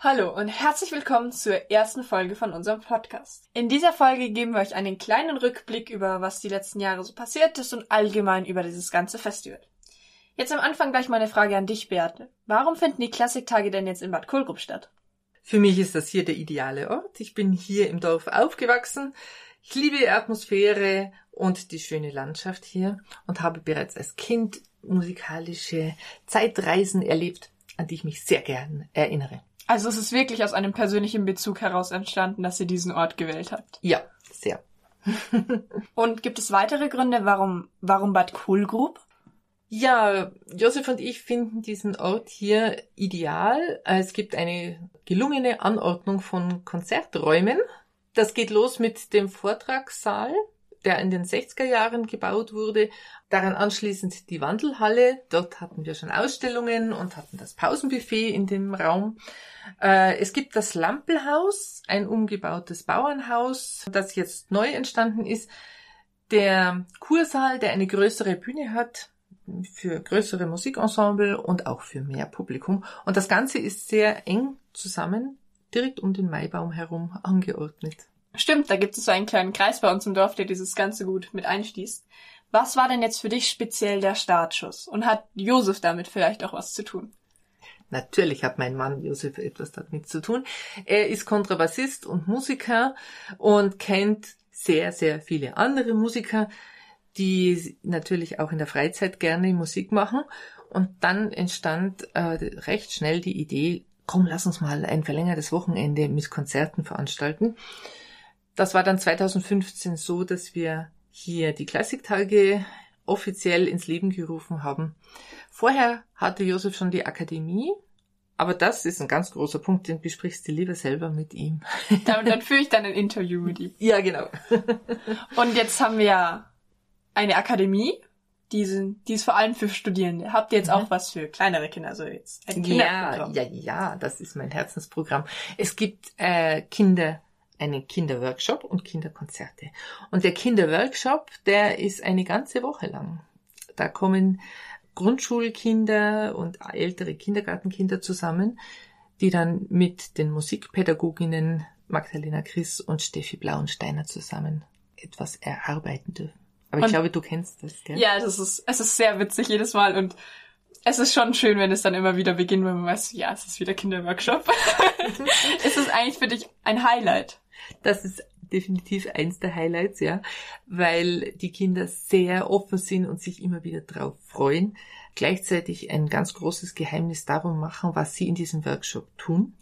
Hallo und herzlich willkommen zur ersten Folge von unserem Podcast. In dieser Folge geben wir euch einen kleinen Rückblick über was die letzten Jahre so passiert ist und allgemein über dieses ganze Festival. Jetzt am Anfang gleich mal eine Frage an dich, Beate. Warum finden die Klassiktage denn jetzt in Bad Kohlgrub statt? Für mich ist das hier der ideale Ort. Ich bin hier im Dorf aufgewachsen. Ich liebe die Atmosphäre und die schöne Landschaft hier und habe bereits als Kind musikalische Zeitreisen erlebt, an die ich mich sehr gern erinnere. Also es ist wirklich aus einem persönlichen Bezug heraus entstanden, dass ihr diesen Ort gewählt habt. Ja, sehr. und gibt es weitere Gründe, warum, warum Bad Kohlgrub? Ja, Josef und ich finden diesen Ort hier ideal. Es gibt eine gelungene Anordnung von Konzerträumen. Das geht los mit dem Vortragssaal, der in den 60er Jahren gebaut wurde. Daran anschließend die Wandelhalle. Dort hatten wir schon Ausstellungen und hatten das Pausenbuffet in dem Raum. Äh, es gibt das Lampelhaus, ein umgebautes Bauernhaus, das jetzt neu entstanden ist. Der Kursaal, der eine größere Bühne hat, für größere Musikensemble und auch für mehr Publikum. Und das Ganze ist sehr eng zusammen, direkt um den Maibaum herum angeordnet. Stimmt, da gibt es so einen kleinen Kreis bei uns im Dorf, der dieses Ganze gut mit einschließt. Was war denn jetzt für dich speziell der Startschuss? Und hat Josef damit vielleicht auch was zu tun? Natürlich hat mein Mann Josef etwas damit zu tun. Er ist Kontrabassist und Musiker und kennt sehr, sehr viele andere Musiker, die natürlich auch in der Freizeit gerne Musik machen. Und dann entstand äh, recht schnell die Idee, komm, lass uns mal ein verlängertes Wochenende mit Konzerten veranstalten. Das war dann 2015 so, dass wir hier die Klassiktage offiziell ins Leben gerufen haben. Vorher hatte Josef schon die Akademie, aber das ist ein ganz großer Punkt, den besprichst du lieber selber mit ihm. Dann, dann führe ich dann ein Interview mit ihm. Ja, genau. Und jetzt haben wir eine Akademie, die, sind, die ist vor allem für Studierende. Habt ihr jetzt mhm. auch was für kleinere Kinder? Also jetzt ein Ja, ja, ja, das ist mein Herzensprogramm. Es gibt äh, Kinder, einen Kinderworkshop und Kinderkonzerte. Und der Kinderworkshop, der ist eine ganze Woche lang. Da kommen Grundschulkinder und ältere Kindergartenkinder zusammen, die dann mit den Musikpädagoginnen Magdalena Chris und Steffi Blauensteiner zusammen etwas erarbeiten dürfen. Aber und, ich glaube, du kennst das, gell? Ja, das ist, es ist sehr witzig jedes Mal und es ist schon schön, wenn es dann immer wieder beginnt, wenn man weiß, ja, es ist wieder Kinderworkshop. ist es eigentlich für dich ein Highlight? Das ist definitiv eins der Highlights, ja, weil die Kinder sehr offen sind und sich immer wieder drauf freuen. Gleichzeitig ein ganz großes Geheimnis darum machen, was sie in diesem Workshop tun.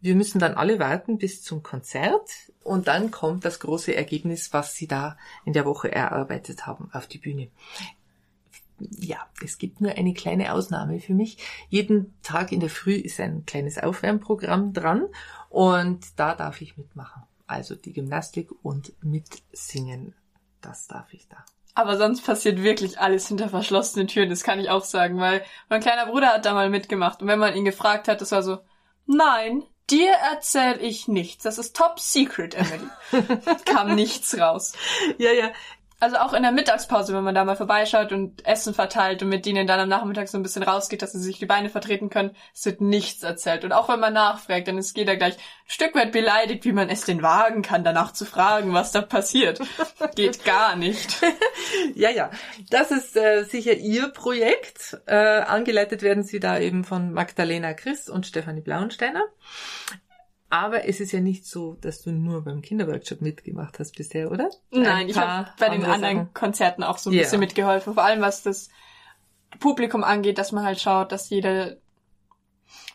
Wir müssen dann alle warten bis zum Konzert und dann kommt das große Ergebnis, was sie da in der Woche erarbeitet haben, auf die Bühne. Ja, es gibt nur eine kleine Ausnahme für mich. Jeden Tag in der Früh ist ein kleines Aufwärmprogramm dran und da darf ich mitmachen. Also die Gymnastik und mitsingen, das darf ich da. Aber sonst passiert wirklich alles hinter verschlossenen Türen, das kann ich auch sagen, weil mein kleiner Bruder hat da mal mitgemacht und wenn man ihn gefragt hat, das war so, nein, Dir erzähl ich nichts. Das ist top secret, Emily. Kam nichts raus. Ja, ja. Also auch in der Mittagspause, wenn man da mal vorbeischaut und Essen verteilt und mit denen dann am Nachmittag so ein bisschen rausgeht, dass sie sich die Beine vertreten können, es wird nichts erzählt. Und auch wenn man nachfragt, dann ist jeder gleich ein Stück weit beleidigt, wie man es denn wagen kann, danach zu fragen, was da passiert. Geht gar nicht. ja, ja. Das ist äh, sicher Ihr Projekt. Äh, angeleitet werden Sie da eben von Magdalena Chris und Stefanie Blauensteiner. Aber es ist ja nicht so, dass du nur beim Kinderworkshop mitgemacht hast bisher, oder? Nein, ich habe bei den anderen Sachen. Konzerten auch so ein yeah. bisschen mitgeholfen. Vor allem was das Publikum angeht, dass man halt schaut, dass jeder,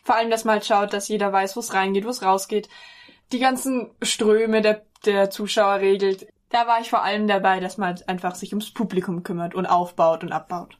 vor allem, dass man halt schaut, dass jeder weiß, wo es reingeht, wo es rausgeht. Die ganzen Ströme der, der Zuschauer regelt. Da war ich vor allem dabei, dass man halt einfach sich ums Publikum kümmert und aufbaut und abbaut.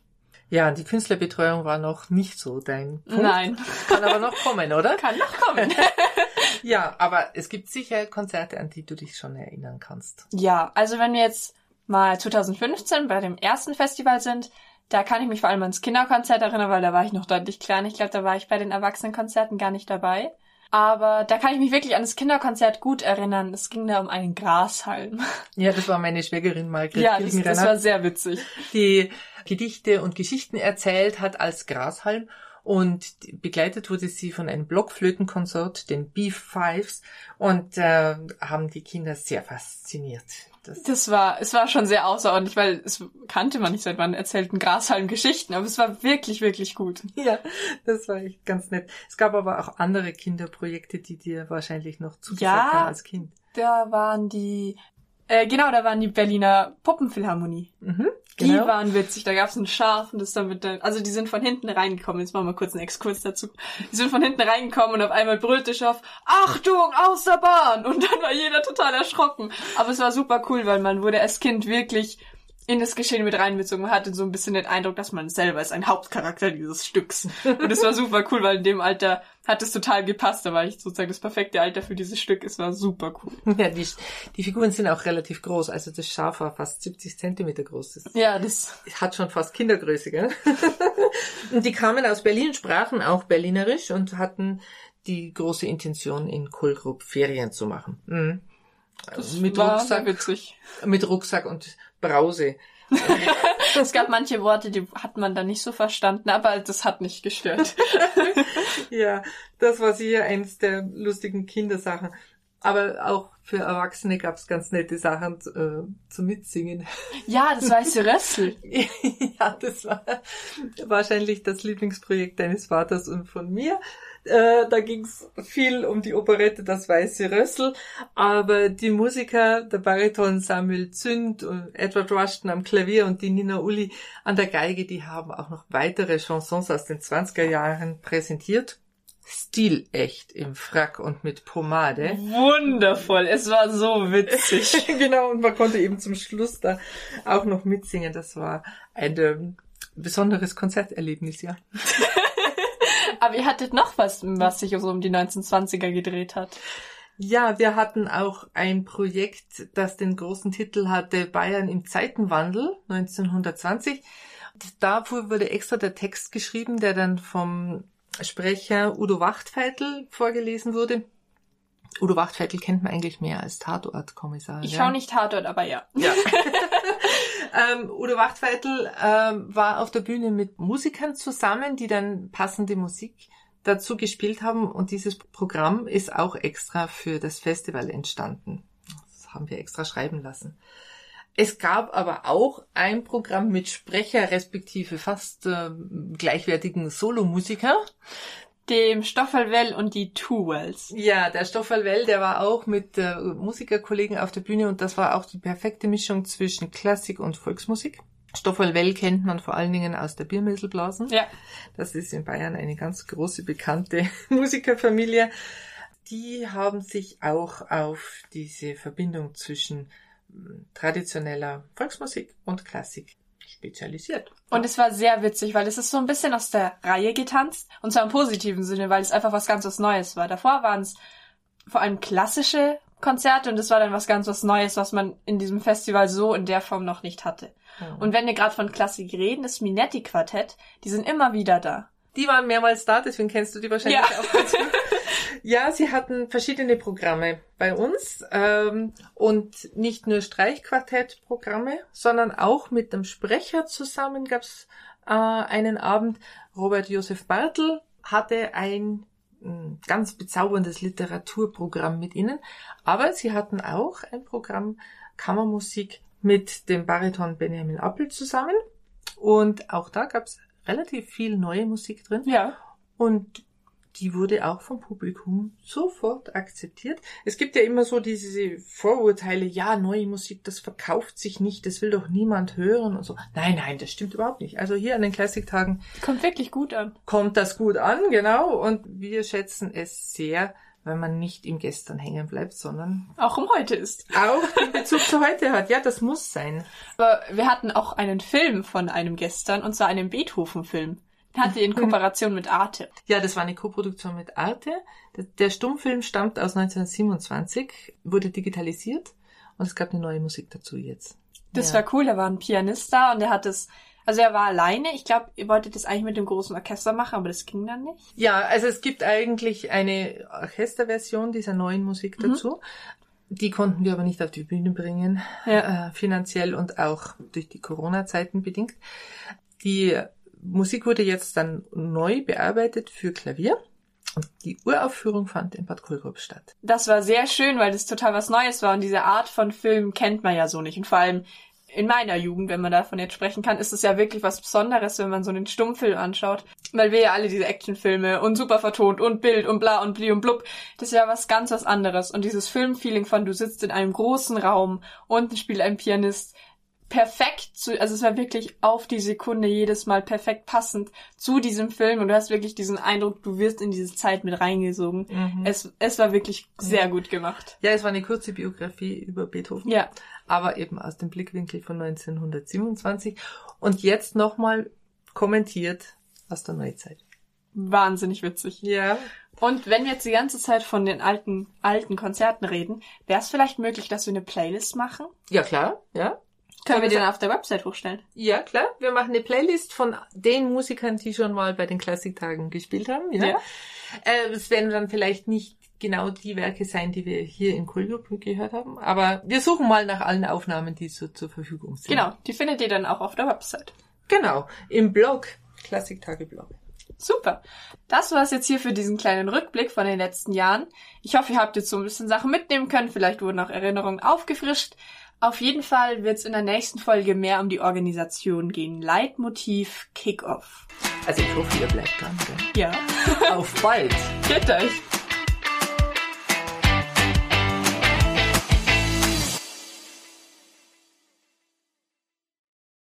Ja, die Künstlerbetreuung war noch nicht so dein Punkt. Nein. Kann aber noch kommen, oder? Kann noch kommen. ja, aber es gibt sicher Konzerte, an die du dich schon erinnern kannst. Ja, also wenn wir jetzt mal 2015 bei dem ersten Festival sind, da kann ich mich vor allem ans Kinderkonzert erinnern, weil da war ich noch deutlich klein. Ich glaube, da war ich bei den Erwachsenenkonzerten gar nicht dabei. Aber da kann ich mich wirklich an das Kinderkonzert gut erinnern. Es ging da um einen Grashalm. Ja, das war meine Schwägerin Margret Ja, das, das war sehr witzig. Die Gedichte und Geschichten erzählt hat als Grashalm und begleitet wurde sie von einem Blockflötenkonsort, den Beef Fives, und äh, haben die Kinder sehr fasziniert. Das, das war, es war schon sehr außerordentlich, weil es kannte man nicht seit wann erzählten Grashalm Geschichten, aber es war wirklich, wirklich gut. Ja, das war echt ganz nett. Es gab aber auch andere Kinderprojekte, die dir wahrscheinlich noch zugesagt Ja. haben als Kind. Da waren die, äh, genau, da waren die Berliner Puppenphilharmonie. Mhm, Die genau. waren witzig. Da gab's ein Schaf und das damit dann, also die sind von hinten reingekommen. Jetzt machen wir kurz einen Exkurs dazu. Die sind von hinten reingekommen und auf einmal brüllte Schaf, Achtung, aus der Bahn! Und dann war jeder total erschrocken. Aber es war super cool, weil man wurde als Kind wirklich in das Geschehen mit reinbezogen. Man hatte so ein bisschen den Eindruck, dass man selber ist ein Hauptcharakter dieses Stücks. Und es war super cool, weil in dem Alter hat es total gepasst. Da war ich sozusagen das perfekte Alter für dieses Stück. Es war super cool. Ja, die, die Figuren sind auch relativ groß. Also das Schaf war fast 70 Zentimeter groß. Das Ja, das hat schon fast Kindergröße, gell? und die kamen aus Berlin, sprachen auch Berlinerisch und hatten die große Intention, in Kohlgrub Ferien zu machen. Mhm. Das mit war Rucksack, witzig. mit Rucksack und Brause. Es gab manche Worte, die hat man dann nicht so verstanden, aber das hat nicht gestört. Ja, das war sicher eins der lustigen Kindersachen. Aber auch für Erwachsene gab's ganz nette Sachen äh, zum Mitsingen. Ja, das weiße Rössel. ja, das war wahrscheinlich das Lieblingsprojekt deines Vaters und von mir. Äh, da ging's viel um die Operette Das Weiße Rössel, aber die Musiker, der Bariton Samuel Zünd, und Edward Rushton am Klavier und die Nina Uli an der Geige, die haben auch noch weitere Chansons aus den 20er Jahren präsentiert. Stilecht im Frack und mit Pomade. Wundervoll, es war so witzig. genau, und man konnte eben zum Schluss da auch noch mitsingen. Das war ein ähm, besonderes Konzerterlebnis, ja. Aber ihr hattet noch was, was sich so um die 1920er gedreht hat. Ja, wir hatten auch ein Projekt, das den großen Titel hatte Bayern im Zeitenwandel 1920. Dafür wurde extra der Text geschrieben, der dann vom Sprecher Udo Wachtfeitel vorgelesen wurde. Udo Wachtfeitel kennt man eigentlich mehr als Tatortkommissar. Ich ja? schaue nicht Tatort, aber ja. Ja. ähm, Udo Wachtfeitel ähm, war auf der Bühne mit Musikern zusammen, die dann passende Musik dazu gespielt haben und dieses Programm ist auch extra für das Festival entstanden. Das haben wir extra schreiben lassen. Es gab aber auch ein Programm mit Sprecher respektive fast äh, gleichwertigen Solomusiker. Dem Stoffelwell und die Two Wells. Ja, der Stoffel Well, der war auch mit äh, Musikerkollegen auf der Bühne und das war auch die perfekte Mischung zwischen Klassik und Volksmusik. Stoffel Well kennt man vor allen Dingen aus der Biermesselblasen. Ja. Das ist in Bayern eine ganz große bekannte Musikerfamilie. Die haben sich auch auf diese Verbindung zwischen mm, traditioneller Volksmusik und Klassik spezialisiert. Und es war sehr witzig, weil es ist so ein bisschen aus der Reihe getanzt. Und zwar im positiven Sinne, weil es einfach was ganz was Neues war. Davor waren es vor allem klassische Konzerte und es war dann was ganz was Neues, was man in diesem Festival so in der Form noch nicht hatte. Mhm. Und wenn wir gerade von Klassik reden, das Minetti-Quartett, die sind immer wieder da. Die waren mehrmals da, deswegen kennst du die wahrscheinlich Ja. auch ganz gut. Ja, sie hatten verschiedene Programme bei uns ähm, und nicht nur Streichquartettprogramme, sondern auch mit dem Sprecher zusammen gab's äh, einen Abend. Robert Josef Bartel hatte ein mh, ganz bezauberndes Literaturprogramm mit ihnen, aber sie hatten auch ein Programm Kammermusik mit dem Bariton Benjamin Appel zusammen und auch da gab's relativ viel neue Musik drin. Ja. Und die wurde auch vom Publikum sofort akzeptiert. Es gibt ja immer so diese Vorurteile, ja, neue Musik, das verkauft sich nicht, das will doch niemand hören und so. Nein, nein, das stimmt überhaupt nicht. Also hier an den Klassiktagen Kommt wirklich gut an. kommt das gut an, genau, und wir schätzen es sehr, weil man nicht im Gestern hängen bleibt, sondern auch um heute ist. Auch in Bezug zu heute hat. Ja, das muss sein. Aber wir hatten auch einen Film von einem Gestern, und zwar einen Beethoven-Film. Hatte in Kooperation mit Arte. Ja, das war eine Koproduktion mit Arte. Der Stummfilm stammt aus 1927, wurde digitalisiert und es gab eine neue Musik dazu jetzt. Das ja. war cool, da war ein Pianist da und der hat es also er war alleine. Ich glaube, ihr wolltet das eigentlich mit dem großen Orchester machen, aber das ging dann nicht. Ja, also es gibt eigentlich eine Orchesterversion dieser neuen Musik mhm. dazu. Mhm. Die konnten wir aber nicht auf die Bühne bringen, ja. äh, finanziell und auch durch die Corona-Zeiten bedingt. Die Musik wurde jetzt dann neu bearbeitet für Klavier. Und die Uraufführung fand in Bad Kohlgrub statt. Das war sehr schön, weil das total was Neues war und diese Art von Film kennt man ja so nicht. Und vor allem in meiner Jugend, wenn man davon jetzt sprechen kann, ist es ja wirklich was Besonderes, wenn man so einen Stummfilm anschaut. Weil wir ja alle diese Actionfilme und super vertont und Bild und bla und bli und blub, das ist ja was ganz was anderes. Und dieses Filmfeeling von du sitzt in einem großen Raum, unten spielt ein Pianist, perfekt zu, also es war wirklich auf die Sekunde jedes Mal perfekt passend zu diesem Film und du hast wirklich diesen Eindruck, du wirst in diese Zeit mit reingesogen. Mhm. Es, es war wirklich sehr gut gemacht. Ja, es war eine kurze Biografie über Beethoven. Ja. Aber eben aus dem Blickwinkel von 1927 und jetzt nochmal kommentiert aus der Neuzeit. Wahnsinnig witzig. Ja. Und wenn wir jetzt die ganze Zeit von den alten, alten Konzerten reden, wäre es vielleicht möglich, dass wir eine Playlist machen? Ja, klar, ja. Können wir den auf der Website hochstellen? Ja, klar. Wir machen eine Playlist von den Musikern, die schon mal bei den Klassiktagen gespielt haben. Ja. ja. Äh, es werden dann vielleicht nicht genau die Werke sein, die wir hier in Kulgruppe gehört haben, aber wir suchen mal nach allen Aufnahmen, die so zur Verfügung sind. Genau, die findet ihr dann auch auf der Website. Genau, im Blog, Klassiktage-Blog. Super. Das war's jetzt hier für diesen kleinen Rückblick von den letzten Jahren. Ich hoffe, ihr habt jetzt so ein bisschen Sachen mitnehmen können. Vielleicht wurden auch Erinnerungen aufgefrischt. Auf jeden Fall wird es in der nächsten Folge mehr um die Organisation gehen. Leitmotiv Kickoff. Also ich hoffe, ihr bleibt dran. Ja. Auf bald. Geht euch.